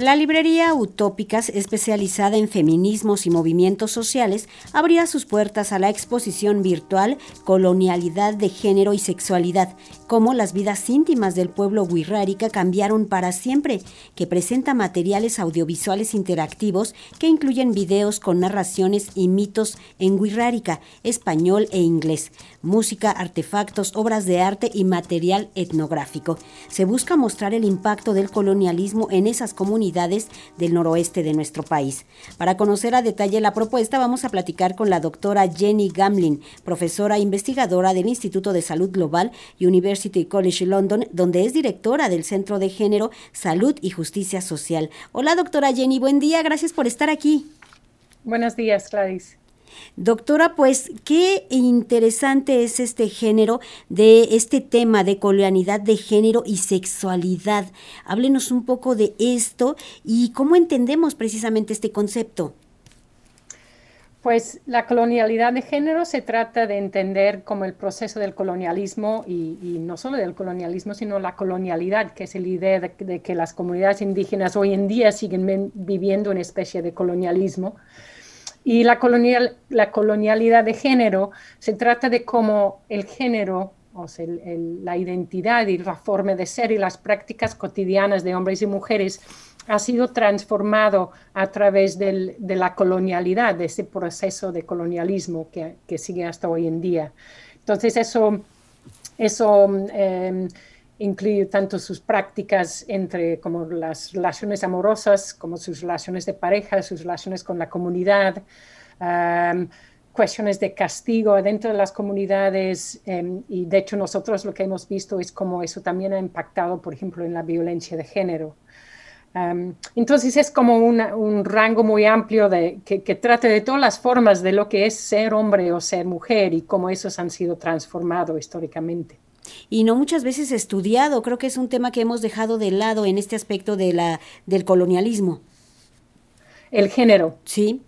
La librería Utópicas, especializada en feminismos y movimientos sociales, abría sus puertas a la exposición virtual Colonialidad de Género y Sexualidad, cómo las vidas íntimas del pueblo wixárika cambiaron para siempre, que presenta materiales audiovisuales interactivos que incluyen videos con narraciones y mitos en wixárika, español e inglés, música, artefactos, obras de arte y material etnográfico. Se busca mostrar el impacto del colonialismo en esas comunidades del noroeste de nuestro país. Para conocer a detalle la propuesta, vamos a platicar con la doctora Jenny Gamlin, profesora investigadora del Instituto de Salud Global University College London, donde es directora del Centro de Género, Salud y Justicia Social. Hola, doctora Jenny, buen día, gracias por estar aquí. Buenos días, Gladys. Doctora, pues qué interesante es este género de este tema de colonialidad de género y sexualidad. Háblenos un poco de esto y cómo entendemos precisamente este concepto. Pues la colonialidad de género se trata de entender como el proceso del colonialismo y, no solo del colonialismo, sino la colonialidad, que es la idea de, que las comunidades indígenas hoy en día siguen viviendo una especie de colonialismo y la, colonial, la colonialidad de género se trata de cómo el género, o sea, la identidad y la forma de ser y las prácticas cotidianas de hombres y mujeres ha sido transformado a través del, de la colonialidad, de ese proceso de colonialismo que, que sigue hasta hoy en día. Entonces eso, eso em, incluye tanto sus prácticas entre como las relaciones amorosas, como sus relaciones de pareja, sus relaciones con la comunidad, cuestiones de castigo dentro de las comunidades em, y de hecho nosotros lo que hemos visto es cómo eso también ha impactado, por ejemplo, en la violencia de género. entonces es como un rango muy amplio que, que trata de todas las formas de lo que es ser hombre o ser mujer y cómo esos han sido transformados históricamente y no muchas veces estudiado. Creo que es un tema que hemos dejado de lado en este aspecto de la, del colonialismo. El género. Sí.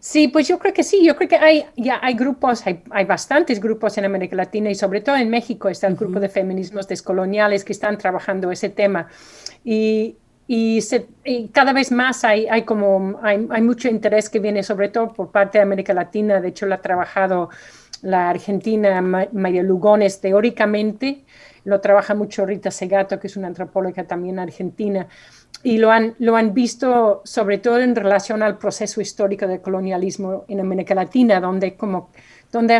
Sí, pues yo creo que sí, yo creo que hay, ya hay grupos, hay, bastantes grupos en América Latina y sobre todo en México está el grupo de feminismos descoloniales que están trabajando ese tema. Y, y, cada vez más hay, hay como, hay, hay, mucho interés que viene sobre todo por parte de América Latina, de hecho lo ha trabajado la argentina María Lugones teóricamente, lo trabaja mucho Rita Segato, que es una antropóloga también argentina, y lo han, lo han visto sobre todo en relación al proceso histórico del colonialismo en América Latina, donde, como, donde,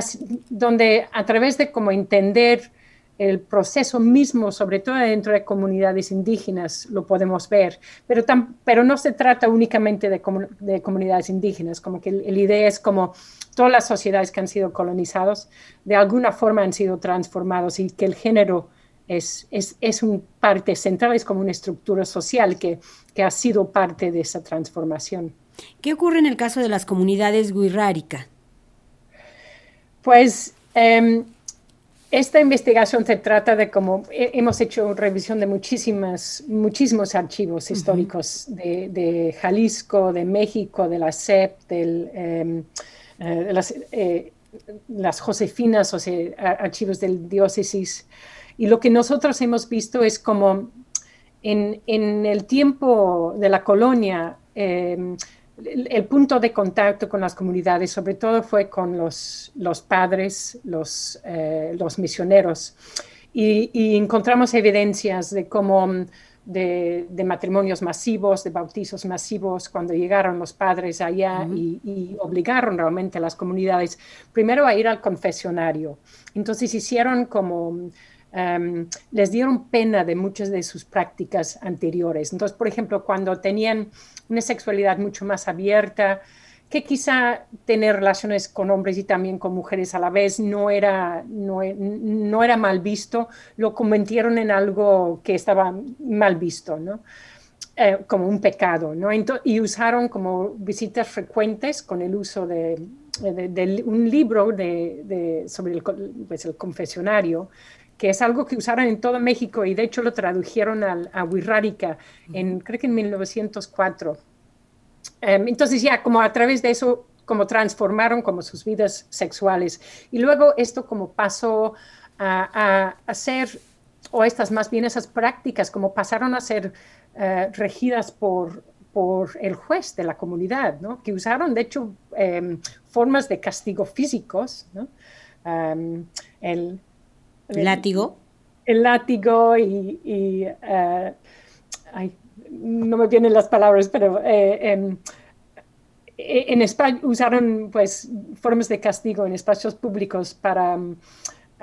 donde a través de como entender el proceso mismo, sobre todo dentro de comunidades indígenas, lo podemos ver, pero, pero no se trata únicamente de, de comunidades indígenas, como que la idea es como todas las sociedades que han sido colonizadas, de alguna forma han sido transformados y que el género es, es, es un parte central, es como una estructura social que, que, ha sido parte de esa transformación. ¿Qué ocurre en el caso de las comunidades guirrárica? Pues em, esta investigación se trata de cómo hemos hecho revisión de muchísimas, muchísimos archivos históricos de, de, Jalisco, de México, de la SEP, del, em, eh, las, eh, las, Josefinas, o sea, archivos del diócesis. Y lo que nosotros hemos visto es como en, en el tiempo de la colonia, el, punto de contacto con las comunidades, sobre todo, fue con los, los padres, los, eh, los misioneros. Y, encontramos evidencias de cómo de, matrimonios masivos, de bautizos masivos, cuando llegaron los padres allá y, obligaron realmente a las comunidades primero a ir al confesionario. Entonces hicieron como, em, les dieron pena de muchas de sus prácticas anteriores. Entonces, por ejemplo, cuando tenían una sexualidad mucho más abierta, que quizá tener relaciones con hombres y también con mujeres a la vez no era, no, era mal visto, lo convirtieron en algo que estaba mal visto, ¿no? Eh, como un pecado, ¿no? y usaron como visitas frecuentes con el uso de, de, un libro de, sobre el, pues el, confesionario, que es algo que usaron en todo México y de hecho lo tradujeron a, a Wixárika en, creo que en 1904 Em, entonces ya como a través de eso, como transformaron como sus vidas sexuales. Y luego esto como pasó a, a, ser, o estas más bien esas prácticas, como pasaron a ser eh, regidas por, por el juez de la comunidad, ¿no? que usaron de hecho em, formas de castigo físicos, ¿no? Em, el, látigo. El, látigo y, eh, no me vienen las palabras, pero eh, em, e, en España usaron pues formas de castigo en espacios públicos para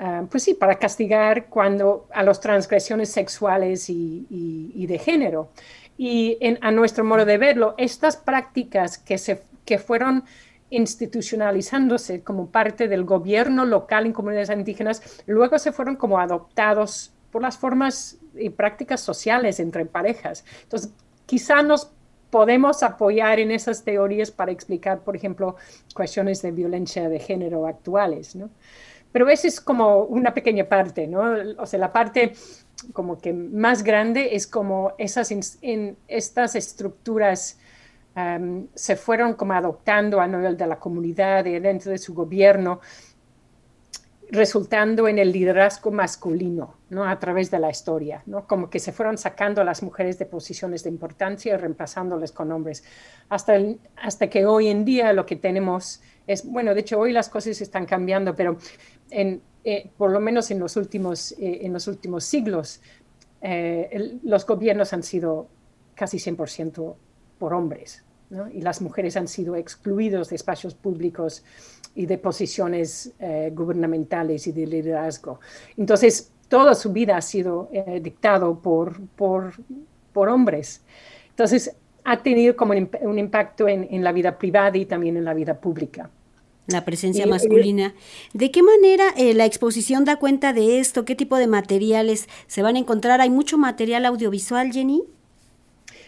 Ah, pues sí, para castigar cuando a las transgresiones sexuales y, de género. Y a nuestro modo de verlo, estas prácticas que, se, que fueron institucionalizándose como parte del gobierno local en comunidades indígenas, luego se fueron como adoptados por las formas y prácticas sociales entre parejas. Entonces, quizá nos podemos apoyar en esas teorías para explicar, por ejemplo, cuestiones de violencia de género actuales, ¿no? Pero esa es como una pequeña parte, ¿no? O sea, la parte como que más grande es como esas en, estas estructuras se fueron como adoptando a nivel de la comunidad y dentro de su gobierno, resultando en el liderazgo masculino, ¿no? A través de la historia, ¿no? Como que se fueron sacando a las mujeres de posiciones de importancia y reemplazándoles con hombres, hasta, hasta que hoy en día lo que tenemos es, bueno, de hecho hoy las cosas están cambiando, pero eh, por lo menos en los últimos, eh, en los últimos siglos, eh, los gobiernos han sido casi 100% por hombres, y las mujeres han sido excluidos de espacios públicos y de posiciones gubernamentales y de liderazgo. Entonces, toda su vida ha sido dictado por, por, por, hombres. Entonces, ha tenido como un, impacto en, en la vida privada y también en la vida pública la presencia masculina. ¿De qué manera eh, la exposición da cuenta de esto? ¿Qué tipo de materiales se van a encontrar? ¿Hay mucho material audiovisual, Jenny?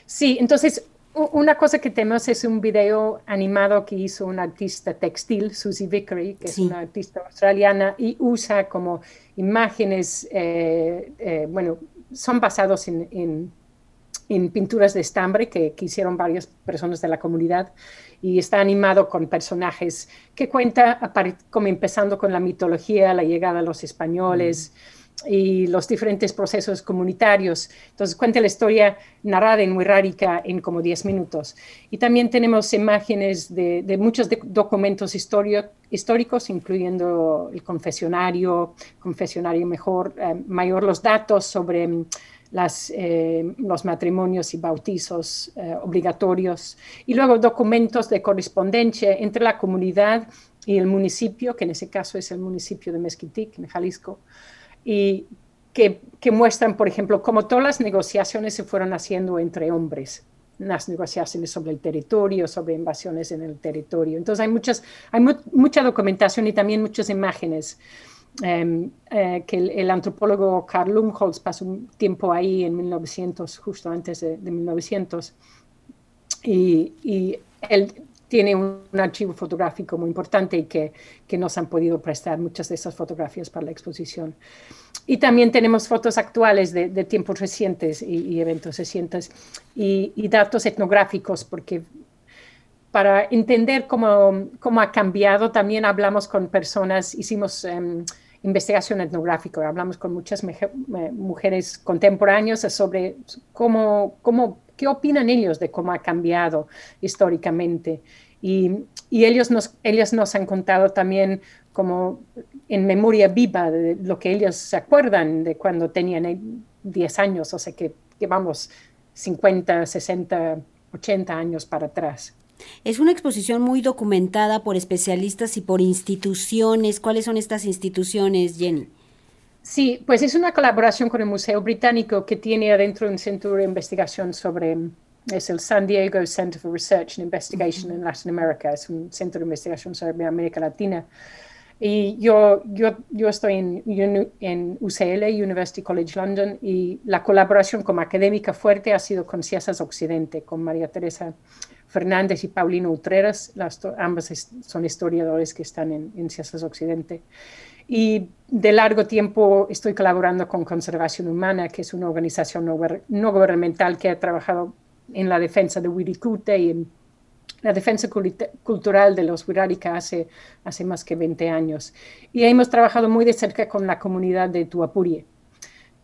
Sí, entonces una cosa que tenemos es un video animado que hizo una artista textil, Susie Vickery, que es una artista australiana, y usa como imágenes, eh, eh, bueno, son basados en, en, pinturas de estambre que, que hicieron varias personas de la comunidad y está animado con personajes que cuenta, como empezando con la mitología, la llegada de los españoles y los diferentes procesos comunitarios. Entonces cuenta la historia narrada en Wixárika en como 10 minutos. Y también tenemos imágenes de, muchos documentos históricos, incluyendo el confesionario, confesionario mejor, eh, mayor, los datos sobre las, eh, los matrimonios y bautizos eh, obligatorios, y luego documentos de correspondencia entre la comunidad y el municipio, que en ese caso es el municipio de Mezquitic, en Jalisco, y que, que muestran, por ejemplo, cómo todas las negociaciones se fueron haciendo entre hombres. Las negociaciones sobre el territorio, sobre invasiones en el territorio. Entonces hay, muchas, hay mucha documentación y también muchas imágenes. Em, eh, que el, antropólogo Karl Lumholtz pasó un tiempo ahí en 1900, justo antes de, 1900, y, él tiene un, archivo fotográfico muy importante y que, que, nos han podido prestar muchas de esas fotografías para la exposición. Y también tenemos fotos actuales de, tiempos recientes y, eventos recientes y, datos etnográficos, porque para entender cómo, cómo, ha cambiado, también hablamos con personas, hicimos... Em, investigación etnográfica. Hablamos con muchas mujeres contemporáneas sobre cómo, cómo, qué opinan ellos de cómo ha cambiado históricamente. Y, ellos, nos, ellas nos han contado también como en memoria viva de lo que ellos se acuerdan de cuando tenían 10 años, o sea que, que vamos 50, 60, 80 años para atrás. Es una exposición muy documentada por especialistas y por instituciones. ¿Cuáles son estas instituciones, Jenny? Sí, pues es una colaboración con el Museo Británico que tiene adentro un centro de investigación sobre, es el San Diego Center for Research and Investigation in Latin America, es un centro de investigación sobre América Latina. Y yo, yo, yo estoy en, en UCL, University College London, y la colaboración como académica fuerte ha sido con Ciesas Occidente, con María Teresa Fernández y Paulino Utreras, las ambas son historiadores que están en, en Ciencias Occidente. Y de largo tiempo estoy colaborando con Conservación Humana, que es una organización no, gubernamental que ha trabajado en la defensa de Wirikute y en la defensa cultural de los Wirarika hace, más que 20 años. Y hemos trabajado muy de cerca con la comunidad de Tuapurie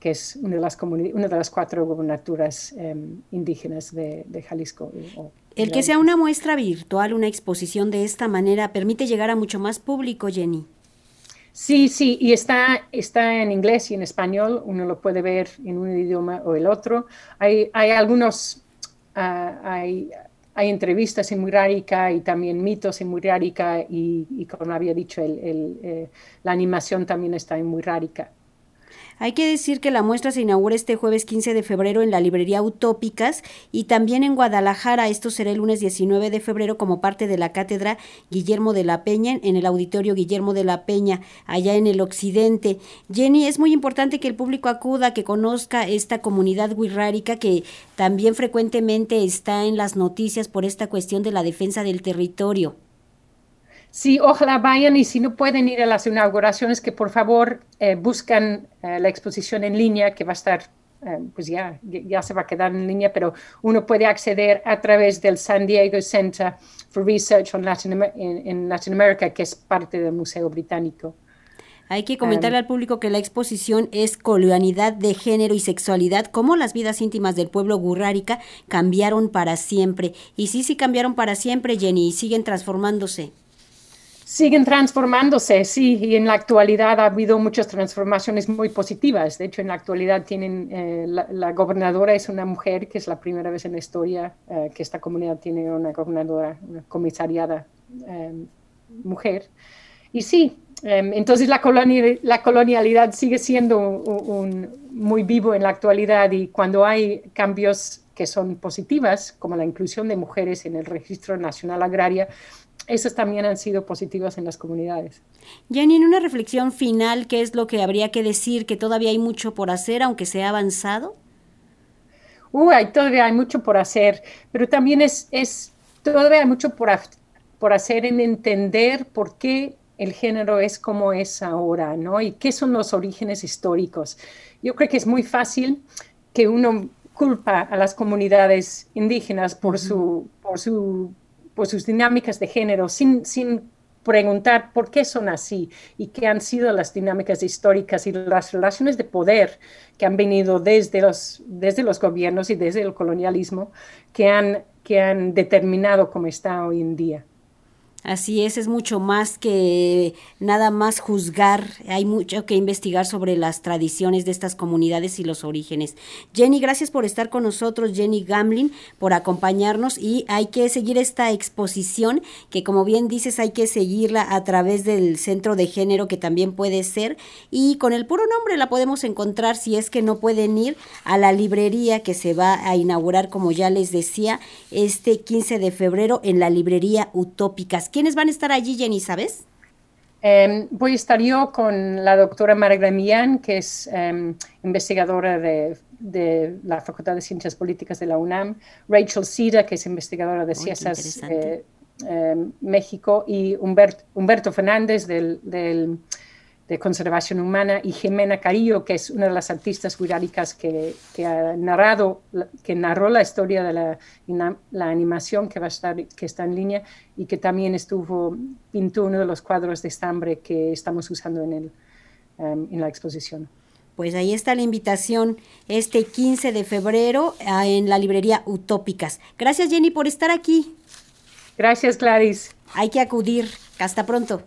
que es una de las, cuatro gobernaturas em, indígenas de, Jalisco. El que sea una muestra virtual, una exposición de esta manera, permite llegar a mucho más público, Jenny. Sí, sí, y está, está en inglés y en español, uno lo puede ver en un idioma o el otro. Hay, hay algunos, uh, hay, entrevistas en Murárica y también mitos en Murárica y, y como había dicho, el, el, eh, la animación también está en Murárica. Hay que decir que la muestra se inaugura este jueves 15 de febrero en la librería Utópicas y también en Guadalajara. Esto será el lunes 19 de febrero como parte de la cátedra Guillermo de la Peña en el auditorio Guillermo de la Peña, allá en el occidente. Jenny, es muy importante que el público acuda, que conozca esta comunidad wixárika que también frecuentemente está en las noticias por esta cuestión de la defensa del territorio. Sí, ojalá vayan y si no pueden ir a las inauguraciones, que por favor eh, buscan eh, la exposición en línea, que va a estar, eh, pues ya, ya se va a quedar en línea, pero uno puede acceder a través del San Diego Center for Research on Latin, en, Latin America, que es parte del Museo Británico. Hay que comentarle al público que la exposición es Colonialidad de Género y Sexualidad, cómo las vidas íntimas del pueblo gurrárica cambiaron para siempre. Y sí, sí cambiaron para siempre, Jenny, y siguen transformándose. Siguen transformándose, sí, y en la actualidad ha habido muchas transformaciones muy positivas. De hecho, en la actualidad tienen, eh, la, gobernadora es una mujer, que es la primera vez en la historia eh, que esta comunidad tiene una gobernadora, una comisariada eh, mujer. Y sí, entonces la, la, colonialidad sigue siendo muy vivo en la actualidad y cuando hay cambios que son positivas, como la inclusión de mujeres en el Registro Nacional Agraria, esas también han sido positivas en las comunidades. Jenny, en una reflexión final, ¿qué es lo que habría que decir? ¿Que todavía hay mucho por hacer, aunque se ha avanzado? Uh, todavía hay mucho por hacer, pero también es, es todavía hay mucho por, por hacer en entender por qué el género es como es ahora, ¿no? Y qué son los orígenes históricos. Yo creo que es muy fácil que uno culpa a las comunidades indígenas por su, por su por sus dinámicas de género sin, sin preguntar por qué son así y qué han sido las dinámicas históricas y las relaciones de poder que han venido desde los, desde los gobiernos y desde el colonialismo que han, que han determinado cómo está hoy en día. Así es, es mucho más que nada más juzgar, hay mucho que investigar sobre las tradiciones de estas comunidades y los orígenes. Jenny, gracias por estar con nosotros, Jenny Gamlin, por acompañarnos y hay que seguir esta exposición que como bien dices hay que seguirla a través del Centro de Género que también puede ser y con el puro nombre la podemos encontrar si es que no pueden ir a la librería que se va a inaugurar como ya les decía este 15 de febrero en la librería Utópicas ¿Quiénes van a estar allí, Jenny, sabes? Em, voy a estar yo con la doctora Marga Millán, que es em, investigadora de, la Facultad de Ciencias Políticas de la UNAM, Rachel Sida, que es investigadora de Ciencias eh, em, México, y Humberto Fernández del de conservación humana, y Jimena Carillo, que es una de las artistas guiráricas que, que, ha narrado, que narró la historia de la, la, animación que, va a estar, que está en línea y que también estuvo, pintó uno de los cuadros de estambre que estamos usando en, el, um, en la exposición. Pues ahí está la invitación este 15 de febrero ah, en la librería Utópicas. Gracias Jenny por estar aquí. Gracias Gladys. Hay que acudir. Hasta pronto.